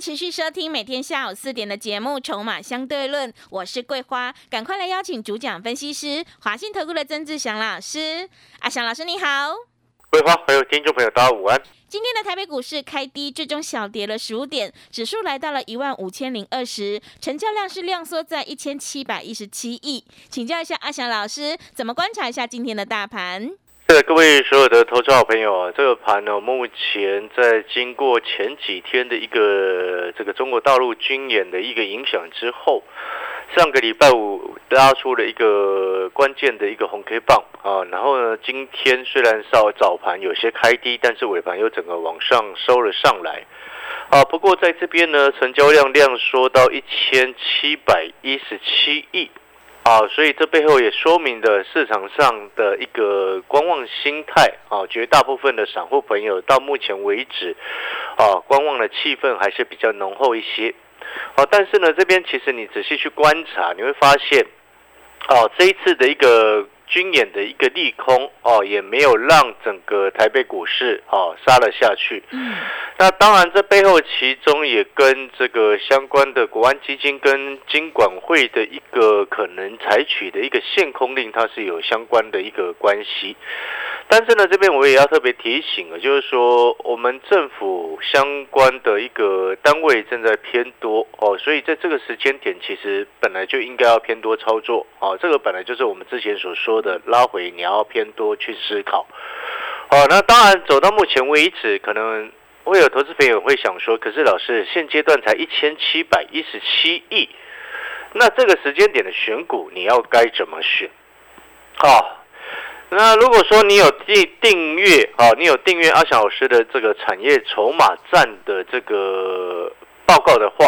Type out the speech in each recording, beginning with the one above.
持续收听每天下午四点的节目《筹码相对论》，我是桂花，赶快来邀请主讲分析师华信投顾的曾志祥老师。阿祥老师你好，桂花还有听众朋友大家午安。今天的台北股市开低，最终小跌了十五点，指数来到了一万五千零二十，成交量是量缩在一千七百一十七亿。请教一下阿祥老师，怎么观察一下今天的大盘？是各位所有的投资好朋友啊，这个盘呢，目前在经过前几天的一个这个中国大陆军演的一个影响之后，上个礼拜五拉出了一个关键的一个红 K 棒啊，然后呢，今天虽然稍早盘有些开低，但是尾盘又整个往上收了上来啊。不过在这边呢，成交量量缩到一千七百一十七亿。啊，所以这背后也说明的市场上的一个观望心态啊，绝大部分的散户朋友到目前为止，啊，观望的气氛还是比较浓厚一些。啊，但是呢，这边其实你仔细去观察，你会发现，哦，这一次的一个。军演的一个利空哦，也没有让整个台北股市哦杀了下去。嗯，那当然，这背后其中也跟这个相关的国安基金跟金管会的一个可能采取的一个限空令，它是有相关的一个关系。但是呢，这边我也要特别提醒啊，就是说我们政府相关的一个单位正在偏多哦，所以在这个时间点，其实本来就应该要偏多操作哦。这个本来就是我们之前所说的拉回，你要偏多去思考。哦，那当然走到目前为止，可能会有投资朋友会想说，可是老师现阶段才一千七百一十七亿，那这个时间点的选股，你要该怎么选？哦。那如果说你有订订阅啊，你有订阅阿翔老师的这个产业筹码战的这个报告的话，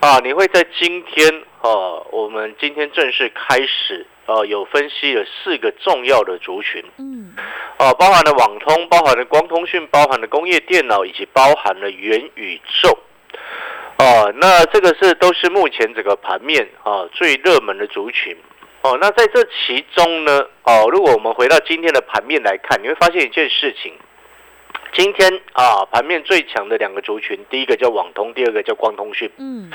啊，你会在今天啊，我们今天正式开始啊，有分析了四个重要的族群，嗯，啊，包含了网通，包含了光通讯，包含了工业电脑，以及包含了元宇宙，啊，那这个是都是目前整个盘面啊最热门的族群。哦，那在这其中呢，哦，如果我们回到今天的盘面来看，你会发现一件事情。今天啊，盘面最强的两个族群，第一个叫网通，第二个叫光通讯。嗯。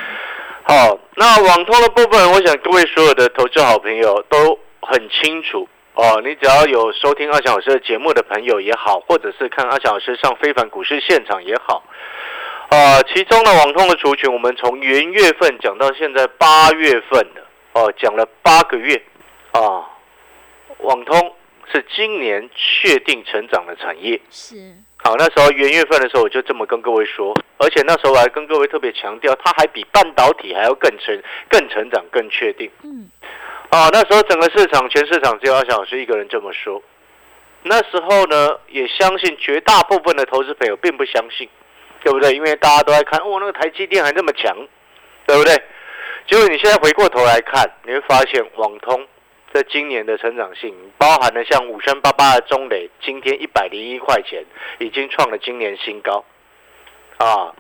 好，那网通的部分，我想各位所有的投资好朋友都很清楚哦。你只要有收听阿强老师的节目的朋友也好，或者是看阿强老师上非凡股市现场也好，啊，其中的网通的族群，我们从元月份讲到现在八月份的。哦，讲了八个月，啊，网通是今年确定成长的产业。是。好，那时候元月份的时候，我就这么跟各位说，而且那时候我还跟各位特别强调，它还比半导体还要更成、更成长、更确定。嗯。啊，那时候整个市场、全市场只有阿小老师一个人这么说。那时候呢，也相信绝大部分的投资朋友并不相信，对不对？因为大家都在看，哦，那个台积电还那么强，对不对？结果你现在回过头来看，你会发现网通在今年的成长性，包含了像五三八八的中磊，今天一百零一块钱已经创了今年新高，啊，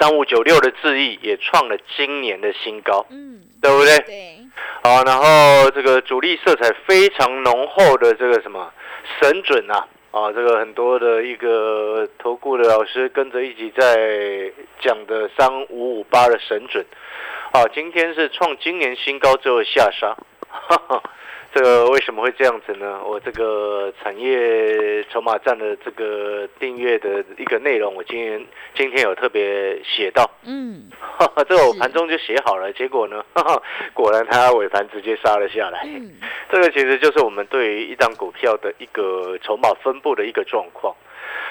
三五九六的智毅也创了今年的新高，嗯，对不对？对。啊，然后这个主力色彩非常浓厚的这个什么神准啊，啊，这个很多的一个投顾的老师跟着一起在讲的三五五八的神准。好，今天是创今年新高之后下杀，这个为什么会这样子呢？我这个产业筹码站的这个订阅的一个内容，我今天今天有特别写到，嗯，这个我盘中就写好了，结果呢，果然它尾盘直接杀了下来。这个其实就是我们对于一张股票的一个筹码分布的一个状况。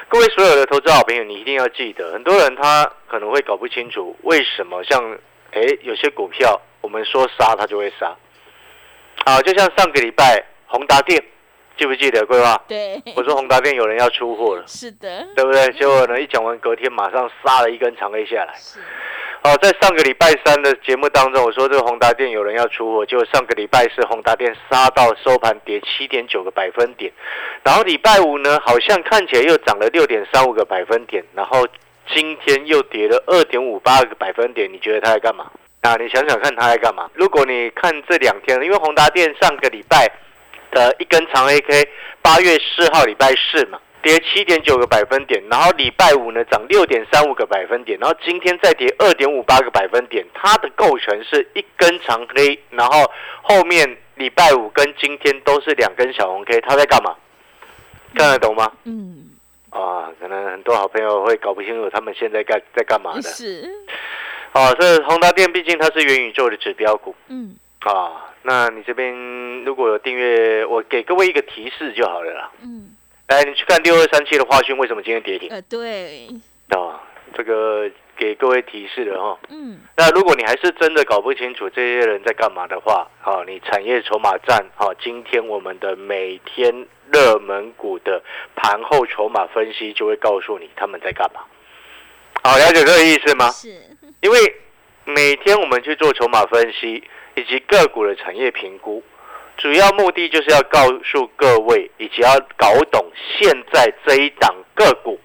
各位所有的投资好朋友，你一定要记得，很多人他可能会搞不清楚为什么像。哎，有些股票我们说杀它就会杀，好，就像上个礼拜宏达电，记不记得规划？对，我说宏达电有人要出货了，是的，对不对？结果呢，一讲完隔天马上杀了一根长 A 下来，在上个礼拜三的节目当中，我说这个宏达电有人要出货，结果上个礼拜是宏达电杀到收盘跌七点九个百分点，然后礼拜五呢，好像看起来又涨了六点三五个百分点，然后今天又跌了二点五八个百分点，你觉得它在干嘛？啊，你想想看它在干嘛？如果你看这两天，因为宏达电上个礼拜的一根长 A K，八月四号礼拜四嘛。跌七点九个百分点，然后礼拜五呢涨六点三五个百分点，然后今天再跌二点五八个百分点，它的构成是一根长黑，然后后面礼拜五跟今天都是两根小红 K，它在干嘛？看得懂吗？嗯，啊，可能很多好朋友会搞不清楚他们现在干在干嘛的。是，啊，这宏达电毕竟它是元宇宙的指标股嗯，啊，那你这边如果有订阅，我给各位一个提示就好了啦。嗯，来，你去看六二三七的华讯，为什么今天跌停？呃，对，啊，这个给各位提示了哈。嗯，那如果你还是真的搞不清楚这些人在干嘛的话，好，你产业筹码站，好，今天我们的每天热门股的盘后筹码分析就会告诉你他们在干嘛。好，了解这个意思吗？是，因为每天我们去做筹码分析以及个股的产业评估，主要目的就是要告诉各位，以及要搞懂现在这一档个股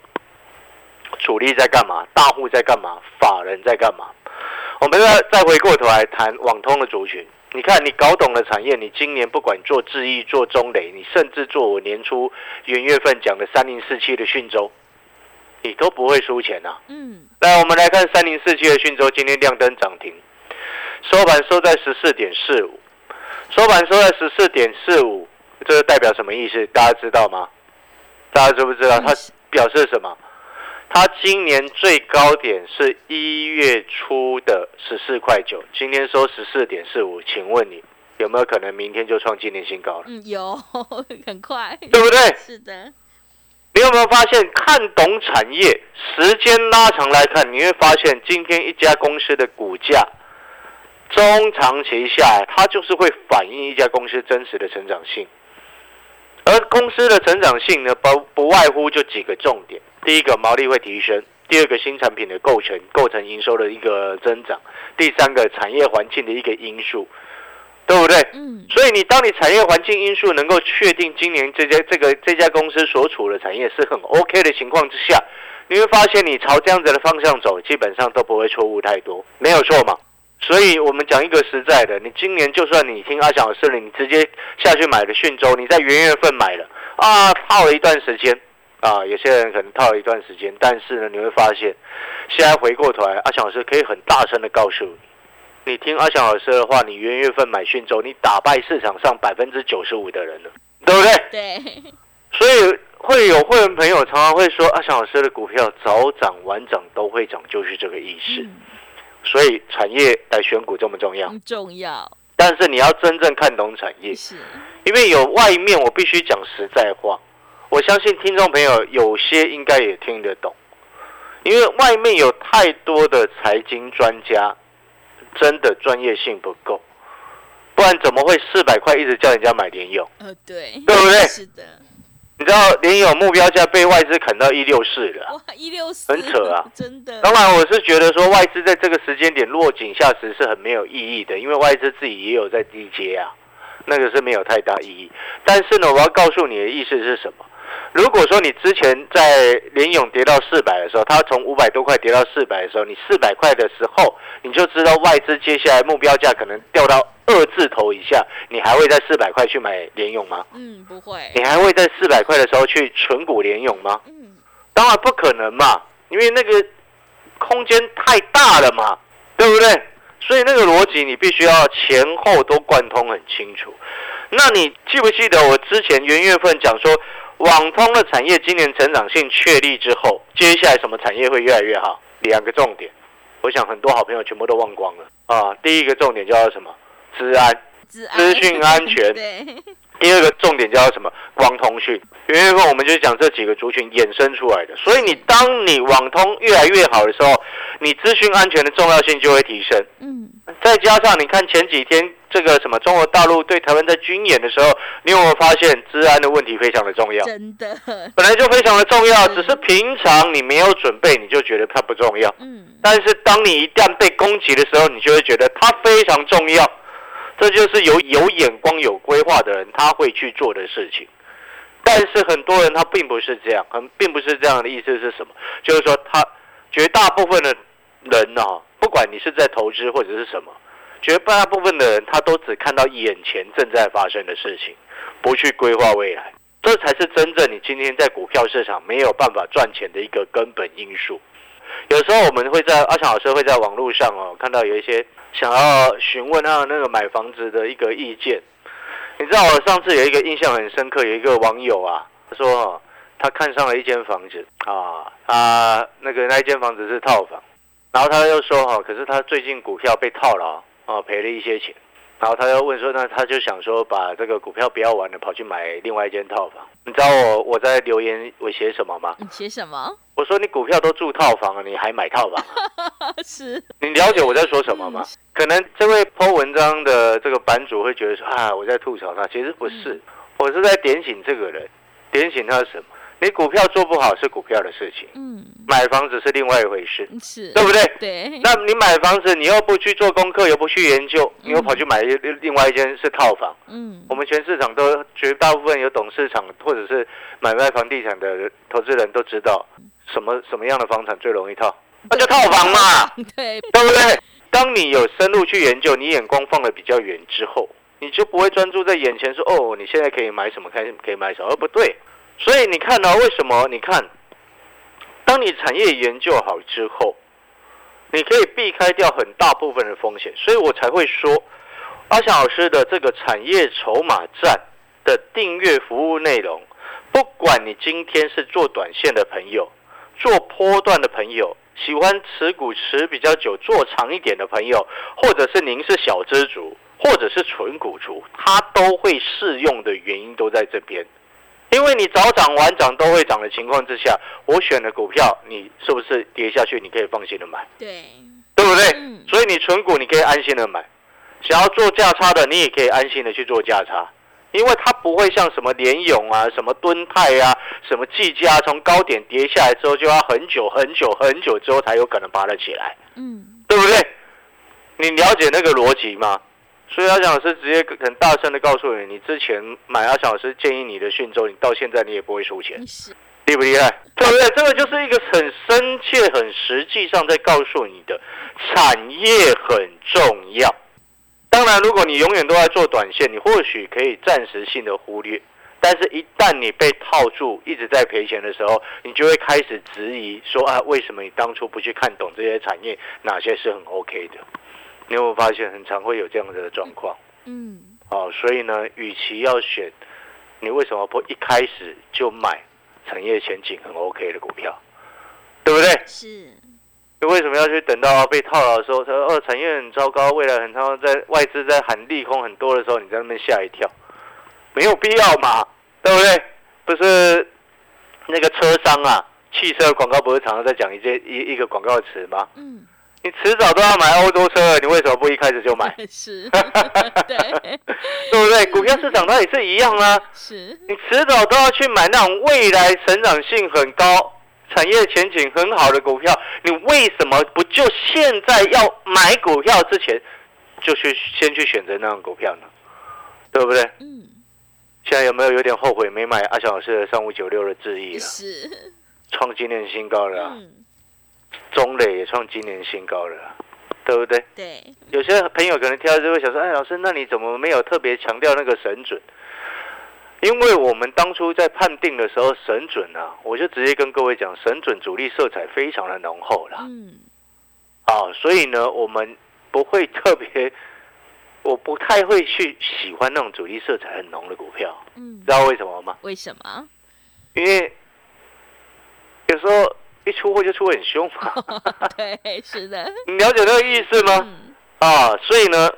主力在干嘛，大户在干嘛，法人在干嘛。我们再再回过头来谈网通的族群，你看你搞懂了产业，你今年不管做智易、做中磊，你甚至做我年初元月份讲的三零四七的讯州，你都不会输钱呐、嗯，来，我们来看三零四七的讯州，今天亮灯涨停，收盘收在十四点四五，收盘收在十四点四五，这个代表什么意思？大家知道吗？大家知不知道？它表示什么？它今年最高点是一月初的十四块九，今天收十四点四五，请问你有没有可能明天就创今年新高了？嗯，有，很快，对不对？是的，你有没有发现，看懂产业，时间拉长来看，你会发现今天一家公司的股价，中长期下来，它就是会反映一家公司真实的成长性。而公司的成长性呢，不不外乎就几个重点：第一个，毛利会提升；第二个，新产品的构成，构成营收的一个增长；第三个，产业环境的一个因素，对不对？嗯，所以你当你产业环境因素能够确定今年这家这个这家公司所处的产业是很 OK 的情况之下，你会发现你朝这样子的方向走，基本上都不会错误太多，没有错嘛。所以我们讲一个实在的，你今年就算你听阿翔老师的，你直接下去买了讯州，你在元月份买了啊，套了一段时间啊，有些人可能套了一段时间，但是呢，你会发现，现在回过头来，阿翔老师可以很大声的告诉你。你听阿翔老师的话，你元月份买讯州，你打败市场上百分之九十五的人了，对不对？对，所以会有会员朋友常常会说，阿翔老师的股票早涨晚涨都会涨，就是这个意思。嗯，所以产业来选股这么重要，重要，但是你要真正看懂产业，是，因为有外面，我必须讲实在话，我相信听众朋友有些应该也听得懂，因为外面有太多的财经专家，真的专业性不够，不然怎么会四百块一直叫人家买联友？呃，对，对不对 是的，你知道联友目标价被外资砍到一六四了啊。哇，一六四，很扯啊 真的，当然，我是觉得说外资在这个时间点落井下石是很没有意义的，因为外资自己也有在低阶啊，那个是没有太大意义。但是呢，我要告诉你的意思是什么？如果说你之前在联勇跌到四百的时候，它从五百多块跌到四百的时候，你四百块的时候，你就知道外资接下来目标价可能掉到二字头以下，你还会在四百块去买联勇吗？嗯，不会，你还会在四百块的时候去存股联勇吗？嗯，当然不可能嘛，因为那个空间太大了嘛，对不对？所以那个逻辑你必须要前后都贯通很清楚。那你记不记得我之前元月份讲说，网通的产业今年成长性确立之后，接下来什么产业会越来越好？两个重点，我想很多好朋友全部都忘光了啊。第一个重点叫做什么？治安。资资讯安全 对，第二个重点叫做什么？光通讯。元月份我们就讲这几个族群衍生出来的，所以你当你网通越来越好的时候，你资讯安全的重要性就会提升。嗯，再加上你看前几天这个什么中国大陆对台湾在军演的时候，你有没有发现治安的问题非常的重要？真的，本来就非常的重要，只是平常你没有准备，你就觉得它不重要。嗯，但是当你一旦被攻击的时候，你就会觉得它非常重要。这就是有有眼光、有规划的人他会去做的事情。但是很多人他并不是这样，很并不是这样的意思是什么？就是说他绝大部分的人呢、不管你是在投资或者是什么，绝大部分的人他都只看到眼前正在发生的事情，不去规划未来。这才是真正你今天在股票市场没有办法赚钱的一个根本因素。有时候我们会在阿强老师会在网络上哦看到有一些想要询问他那个买房子的一个意见。你知道我上次有一个印象很深刻，有一个网友啊，他说哦他看上了一间房子啊，他那个那一间房子是套房，然后他又说哈，可是他最近股票被套牢啊，赔了一些钱。然后他又问说，那他就想说把这个股票不要玩了，跑去买另外一间套房。你知道我我在留言我写什么吗？你写什么？我说你股票都住套房了，你还买套房啊？是，你了解我在说什么吗？可能这位 Po 文章的这个版主会觉得说啊，我在吐槽他，其实不是，我是在点醒这个人，点醒他什么？你股票做不好是股票的事情，嗯，买房子是另外一回事，是，对不对？对，那你买房子，你又不去做功课，又不去研究，你又跑去买另另外一间是套房。嗯。我，们全市场都绝大部分有懂市场或者是买卖房地产的投资人都知道，什么什么样的房产最容易套，那就套房嘛，对，对不对？当你有深入去研究，你眼光放的比较远之后，你就不会专注在眼前说哦，你现在可以买什么，可以可以买什么，而不对。所以你看呢、为什么？你看，当你产业研究好之后，你可以避开掉很大部分的风险，所以我才会说，阿翔老师的这个产业筹码站的订阅服务内容，不管你今天是做短线的朋友，做波段的朋友，喜欢持股持比较久、做长一点的朋友，或者是您是小资族，或者是纯股族，它都会适用的原因都在这边。因为你早涨晚涨都会涨的情况之下，我选的股票，你是不是跌下去你可以放心的买，对，对不对？嗯。所以你存股你可以安心的买，想要做价差的你也可以安心的去做价差，因为它不会像什么联勇啊、什么敦泰啊、什么技嘉从高点跌下来之后就要很久很久很久之后才有可能爬得起来，嗯，对不对？你了解那个逻辑吗？所以阿翔老师直接很大声的告诉你，你之前买阿翔老师建议你的讯州，你到现在你也不会输钱。是，厉不厉害？对不对？这个就是一个很深切、很实际上在告诉你的，产业很重要。当然，如果你永远都在做短线，你或许可以暂时性的忽略，但是一旦你被套住，一直在赔钱的时候，你就会开始质疑说啊，为什么你当初不去看懂这些产业，哪些是很 OK 的？你有没有发现，很常会有这样子的状况？嗯，哦，所以呢，与其要选，你为什么不一开始就买产业前景很 OK 的股票，对不对？是，你为什么要去等到被套牢的时候，他说哦产业很糟糕，未来很糟糕，在外资在喊利空很多的时候，你在那边吓一跳，没有必要嘛，对不对？不是那个车商啊，汽车广告不是常常在讲一些一一个广告词吗？嗯，你迟早都要买欧洲车了，你为什么不一开始就买？是，对，对不对？股票市场它也是一样啊。是，你迟早都要去买那种未来成长性很高、产业前景很好的股票。你为什么不就现在要买股票之前，就去先去选择那种股票呢？对不对？嗯，现在有没有有点后悔没买阿翔老师的三五九六的智毅了？是，创今年新高了啊、嗯，中磊也创今年新高了啊，对不对？对，有些朋友可能听到就会想说：“哎，老师，那你怎么没有特别强调那个神准？”因为我们当初在判定的时候，神准啊，我就直接跟各位讲，神准主力色彩非常的浓厚啦。嗯，啊，所以呢，我们不会特别，我不太会去喜欢那种主力色彩很浓的股票，嗯知，道为什么吗？为什么？因为有时候一出货就出很凶嘛，对，是的，你了解那个意思吗？嗯，啊，所以呢，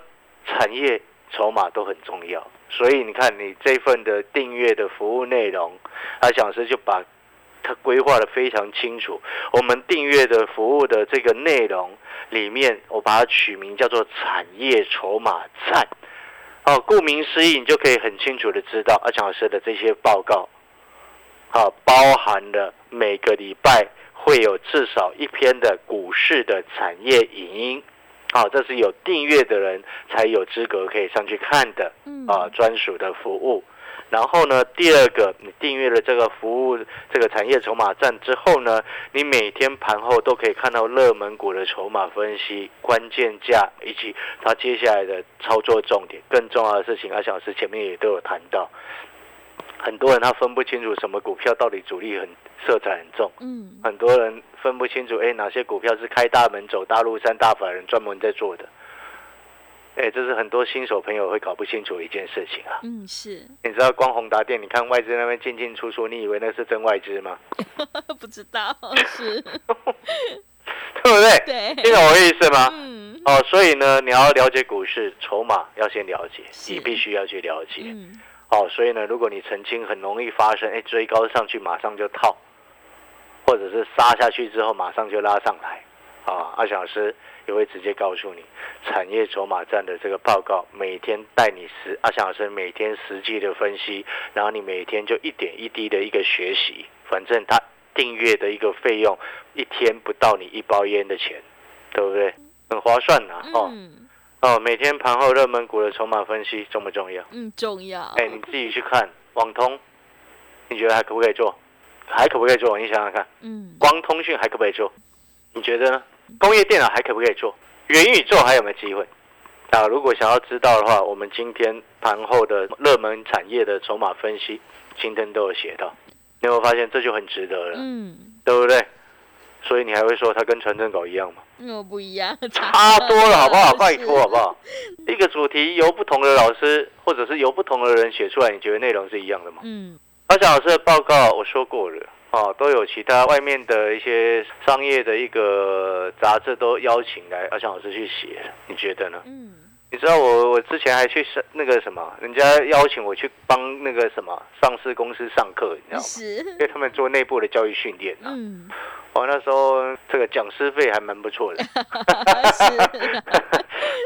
产业筹码都很重要。所以你看，你这份的订阅的服务内容，阿小老师就把它规划的非常清楚。我们订阅的服务的这个内容里面，我把它取名叫做产业筹码站。哦，顾名思义，你就可以很清楚的知道阿强老师的这些报告，啊，包含了每个礼拜会有至少一篇的股市的产业影音，啊，这是有订阅的人才有资格可以上去看的，啊，专属的服务。然后呢，第二个，你订阅了这个服务，这个产业筹码站之后呢，你每天盘后都可以看到热门股的筹码分析、关键价以及它接下来的操作重点。更重要的事情，阿小师前面也都有谈到，很多人他分不清楚什么股票到底主力很色彩很重，嗯，很多人分不清楚，哎，哪些股票是开大门走大陆三大法人专门在做的。哎，这是很多新手朋友会搞不清楚的一件事情啊。嗯，是。你知道光宏达店？你看外资那边进进出出，你以为那是真外资吗？不知道，是。对不对？对。听懂我意思吗？嗯。哦，所以呢，你要了解股市筹码，要先了解，你必须要去了解。嗯。哦，所以呢，如果你曾经很容易发生，哎，追高上去马上就套，或者是杀下去之后马上就拉上来，啊，阿小师。也会直接告诉你产业筹码站的这个报告，每天带你实阿翔老师每天实际的分析，然后你每天就一点一滴的一个学习，反正他订阅的一个费用一天不到你一包烟的钱，对不对？很划算呐，哦哦，每天盘后热门股的筹码分析重不重要？嗯，重要。哎，你自己去看网通，你觉得还可不可以做？还可不可以做？你想想看，嗯，光通讯还可不可以做？你觉得呢？工业电脑还可不可以做？元宇宙还有没有机会？啊，如果想要知道的话，我们今天盘后的热门产业的筹码分析，今天都有写到。你有没有发现这就很值得了？嗯，对不对？所以你还会说它跟传真稿一样吗？那不一样，差多了，好不好？拜托，好不好？一个主题由不同的老师或者是由不同的人写出来，你觉得内容是一样的吗？嗯，阿翔老师的报告我说过了。哦，都有其他外面的一些商业的一个杂志都邀请来阿翔老师去写，你觉得呢？嗯，你知道我我之前还去上那个什么，人家邀请我去帮那个什么上市公司上课，你知道吗？是，因为他们做内部的教育训练啊。嗯，我那时候这个讲师费还蛮不错的。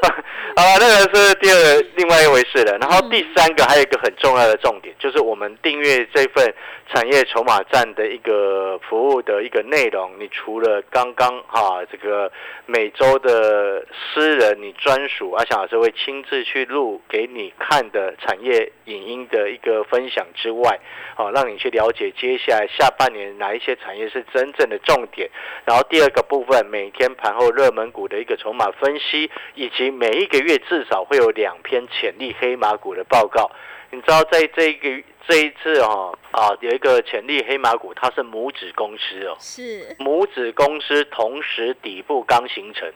好，那个是第二另外一回事了。然后第三个还有一个很重要的重点，就是我们订阅这份产业筹码站的一个服务的一个内容。你除了刚刚哈这个每周的私人你专属阿翔老师会亲自去录给你看的产业影音的一个分享之外，哦，让你去了解接下来下半年哪一些产业是真正的重点。然后第二个部分，每天盘后热门股的一个筹码分析，以及每一个月至少会有两篇潜力黑马股的报告。你知道，在这个这一次哦啊，有一个潜力黑马股，它是母子公司哦，是母子公司同时底部刚形成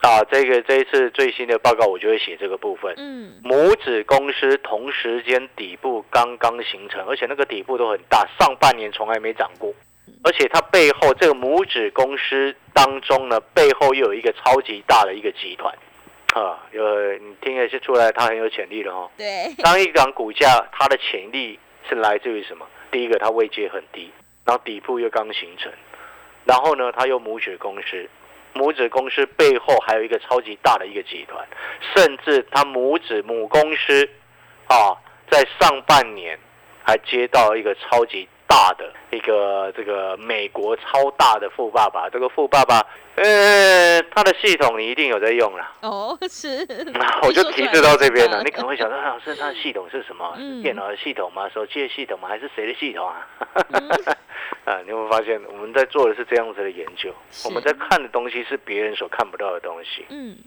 啊。这个这一次最新的报告，我就会写这个部分。嗯，母子公司同时间底部刚刚形成，而且那个底部都很大，上半年从来没涨过。而且它背后这个母子公司当中呢，背后又有一个超级大的一个集团。啊，有你听也是出来，它很有潜力的哦。对，当一港股价它的潜力是来自于什么？第一个，它位阶很低，然后底部又刚形成，然后呢，它又母子公司，母子公司背后还有一个超级大的一个集团，甚至它母子母公司啊，在上半年还接到一个超级。大的一个这个美国超大的富爸爸，这个富爸爸，呃，它的系统你一定有在用了。哦，是。那我就提示到这边了。你可能会想到，老师，它的系统是什么？电脑的系统吗？手机的系统吗？还是谁的系统啊？啊，你会发现我们在做的是这样子的研究，我们在看的东西是别人所看不到的东西。嗯。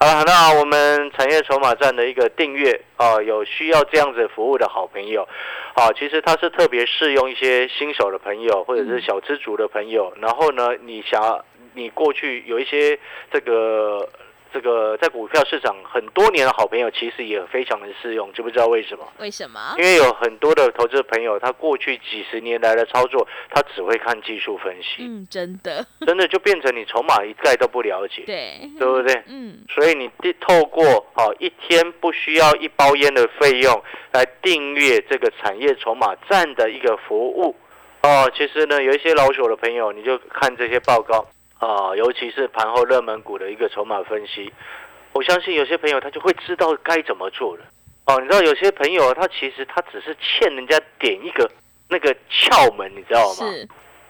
好，那我们产业筹码站的一个订阅啊，有需要这样子服务的好朋友，啊，其实它是特别适用一些新手的朋友或者是小资族的朋友。然后呢，你想你过去有一些这个。这个在股票市场很多年的好朋友，其实也非常的适用，知不知道为什么？为什么？因为有很多的投资朋友，他过去几十年来的操作，他只会看技术分析。嗯，真的，真的就变成你筹码一概都不了解。对，对不对？嗯。所以你透过哦一天不需要一包烟的费用来订阅这个产业筹码站的一个服务，哦，其实呢，有一些老手的朋友，你就看这些报告啊，尤其是盘后热门股的一个筹码分析，我相信有些朋友他就会知道该怎么做了。哦，你知道有些朋友他其实他只是欠人家点一个那个窍门，你知道吗？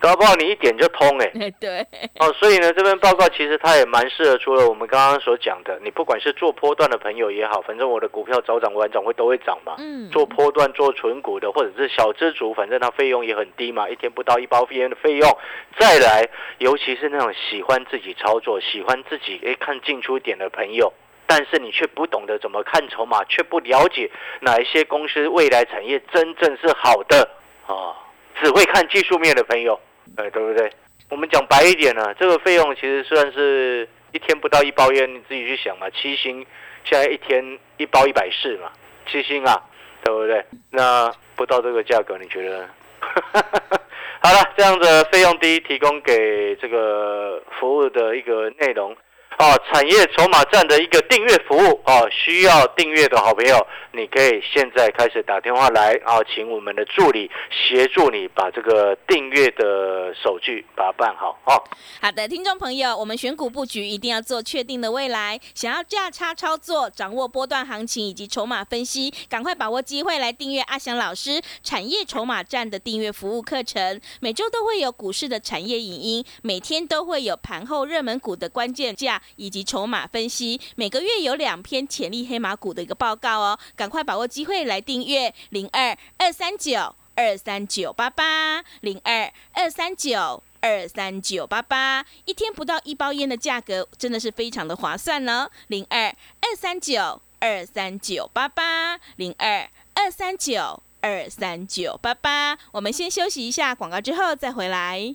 是，搞不好你一点就通 哎。哎对，哦，所以呢，这份报告其实它也蛮适合，除了我们刚刚所讲的，你不管是做波段的朋友也好，反正我的股票早涨晚涨会都会涨嘛。嗯，做波段、做纯股的，或者是小资族，反正它费用也很低嘛，一天不到一包烟的费用。再来，尤其是那种喜欢自己操作、喜欢自己诶看进出点的朋友，但是你却不懂得怎么看筹码，却不了解哪一些公司未来产业真正是好的啊，只会看技术面的朋友，哎，对不对？我们讲白一点呢、这个费用其实算是一天不到一包烟，你自己去想嘛。七星现在一天一包一百四嘛，七星啊，对不对？那不到这个价格，你觉得？好了，这样的费用低，提供给这个服务的一个内容。哦，产业筹码站的一个订阅服务哦，需要订阅的好朋友，你可以现在开始打电话来啊，请我们的助理协助你把这个订阅的手续把它办好哦。好的，听众朋友，我们选股布局一定要做确定的未来。想要价差操作、掌握波段行情以及筹码分析，赶快把握机会来订阅阿翔老师产业筹码站的订阅服务课程。每周都会有股市的产业影音，每天都会有盘后热门股的关键价以及筹码分析。每个月有两篇潜力黑马股的一个报告哦，赶快把握机会来订阅零二二三九二三九八八零二二三九。二三九八八，一天不到一包烟的价格，真的是非常的划算呢。零二二三九二三九八八，零二二三九二三九八八。我们先休息一下广告，之后再回来。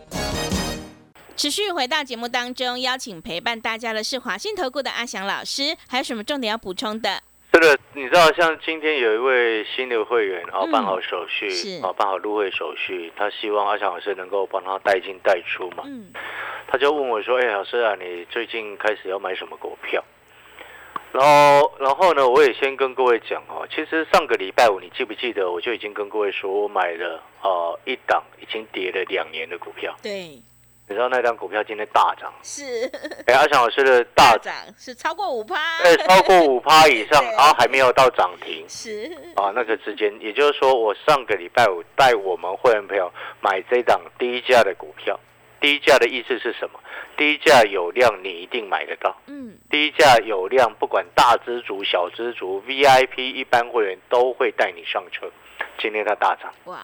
持续回到节目当中，邀请陪伴大家的是华信投顾的阿翔老师，还有什么重点要补充的？这个你知道，像今天有一位新的会员，然后办好手续，是啊，办好入会手续，他希望阿翔老师能够帮他带进带出嘛。嗯，他就问我说：“哎、老师啊，你最近开始要买什么股票？”然后，然后呢，我也先跟各位讲哦，其实上个礼拜五，你记不记得，我就已经跟各位说，我买了呃一档已经跌了两年的股票。对，你知道那张股票今天大涨，是 哎，阿翔老师的大涨，是超过五趴，哎，超过五趴以上，然后还没有到涨停。是啊，那个之间，也就是说，我上个礼拜五带我们会员朋友买这档低价的股票。低价的意思是什么？低价有量，你一定买得到。嗯，低价有量，不管大资族、小资族、VIP 一般会员都会带你上车。今天它大涨，哇，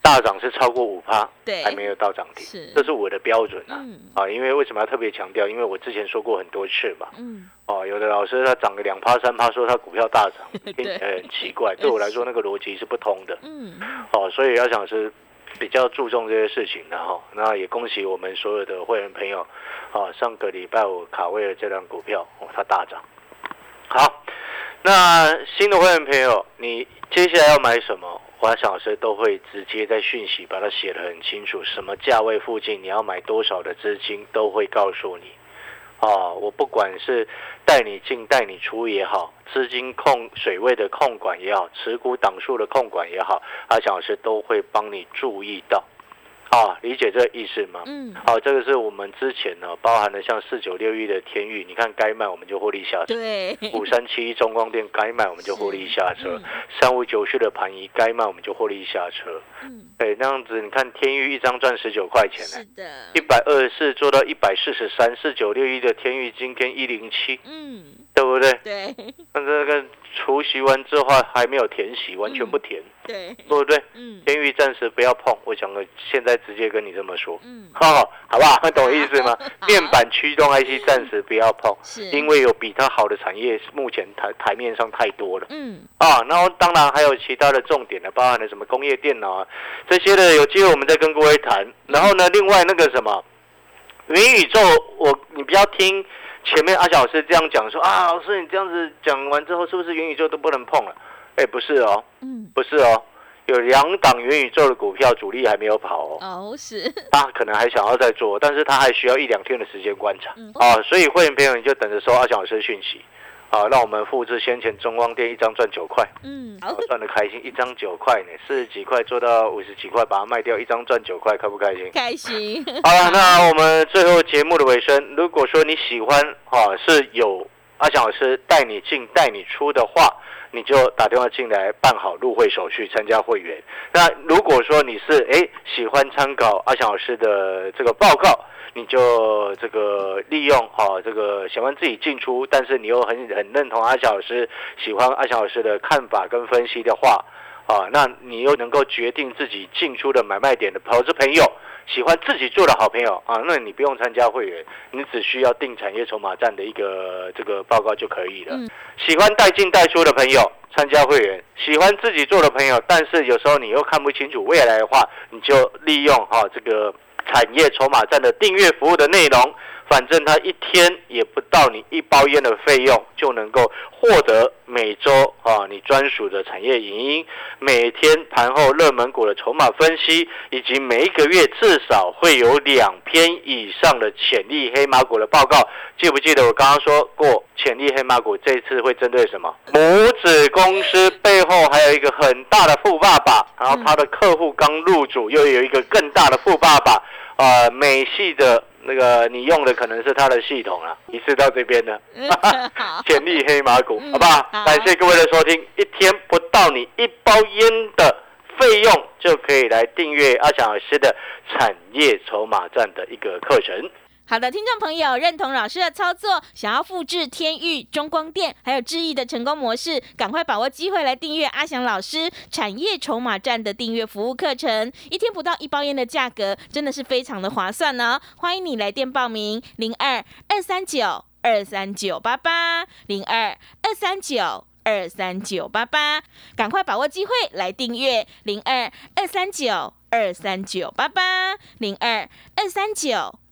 大涨是超过五趴，对，还没有到涨停，是这是我的标准啊。嗯啊，因为为什么要特别强调？因为我之前说过很多次嘛。嗯，哦，有的老师他涨个两趴三趴，说他股票大涨，听起对来很奇怪。对我来说，那个逻辑是不通的。嗯，哦，所以要想是比较注重这些事情的哈。那也恭喜我们所有的会员朋友，啊，上个礼拜我卡位的这张股票，哦，它大涨。好，那新的会员朋友，你接下来要买什么？华小老师都会直接在讯息把它写得很清楚，什么价位附近你要买多少的资金，都会告诉你。啊，我不管是带你进带你出也好，资金控水位的控管也好，持股档数的控管也好，阿强老师都会帮你注意到。啊，理解这个意思吗？嗯，好，这个是我们之前呢，包含了像四九六一的天域，你看该卖我们就获利下车。对，五三七一中光电该卖我们就获利下车。嗯，三五九四的盘仪该卖我们就获利下车。嗯，对，那样子你看天域一张赚十九块钱呢。是，的。一，百二十四做到一百四十三，四九六一的天域今天一零七，嗯，对不对？对那这个除息完之后还没有填息，完全不填，对，对不对？嗯，天域暂时不要碰，我想现在直接跟你这么说，嗯，哈，好不好？懂我意思吗？面板驱动 IC 暂时不要碰，是，因为有比它好的产业，目前台台面上太多了嗯啊。然后当然还有其他的重点呢，包含了什么工业电脑啊这些的，有机会我们再跟各位谈。然后呢，另外那个什么元宇宙，我你不要听前面阿小老师这样讲说啊，老师你这样子讲完之后，是不是元宇宙都不能碰了？哎，不是哦，嗯，不是哦，有两档元宇宙的股票主力还没有跑哦。哦是，他可能还想要再做，但是他还需要一两天的时间观察。嗯。啊，所以会员朋友你就等着收阿小老师的讯息啊，让我们复制先前中光店一张赚九块，嗯，啊好，赚的开心，一张九块呢，四十几块做到五十几块，把它卖掉，一张赚九块，开不开心？开心，好了，那我们最后节目的尾声，如果说你喜欢啊，是有阿翔老师带你进带你出的话，你就打电话进来办好入会手续，参加会员。那如果说你是哎喜欢参考阿翔老师的这个报告，你就这个利用哈、这个喜欢自己进出，但是你又很很认同阿翔老师，喜欢阿翔老师的看法跟分析的话，啊，那你又能够决定自己进出的买卖点的投资朋友。喜欢自己做的好朋友啊，那你不用参加会员，你只需要定产业筹码站的一个这个报告就可以了。嗯喜欢带进带出的朋友参加会员，喜欢自己做的朋友，但是有时候你又看不清楚未来的话，你就利用哈、这个产业筹码站的订阅服务的内容，反正它一天也不到你一包烟的费用，就能够获得每周啊你专属的产业影音，每天盘后热门股的筹码分析，以及每一个月至少会有两篇以上的潜力黑马股的报告。记不记得我刚刚说过，潜力黑马股这一次会针对什么？母子公司背后还有一个很大的富爸爸，然后他的客户刚入主，又有一个更大的富爸爸。呃，美系的那个你用的可能是他的系统啊，一次到这边的。嗯 好，潜力黑马股，嗯好不好？好感谢各位的收听，一天不到你一包烟的费用就可以来订阅阿强老师的产业筹码站的一个课程。好的，听众朋友，认同老师的操作，想要复制天域、中光电还有智毅的成功模式，赶快把握机会来订阅阿翔老师产业筹码站的订阅服务课程，一天不到一包烟的价格，真的是非常的划算呢、欢迎你来电报名，零二二三九二三九八八零二二三九。二三九八八，赶快把握机会来订阅零二二三九二三九八八零二二三九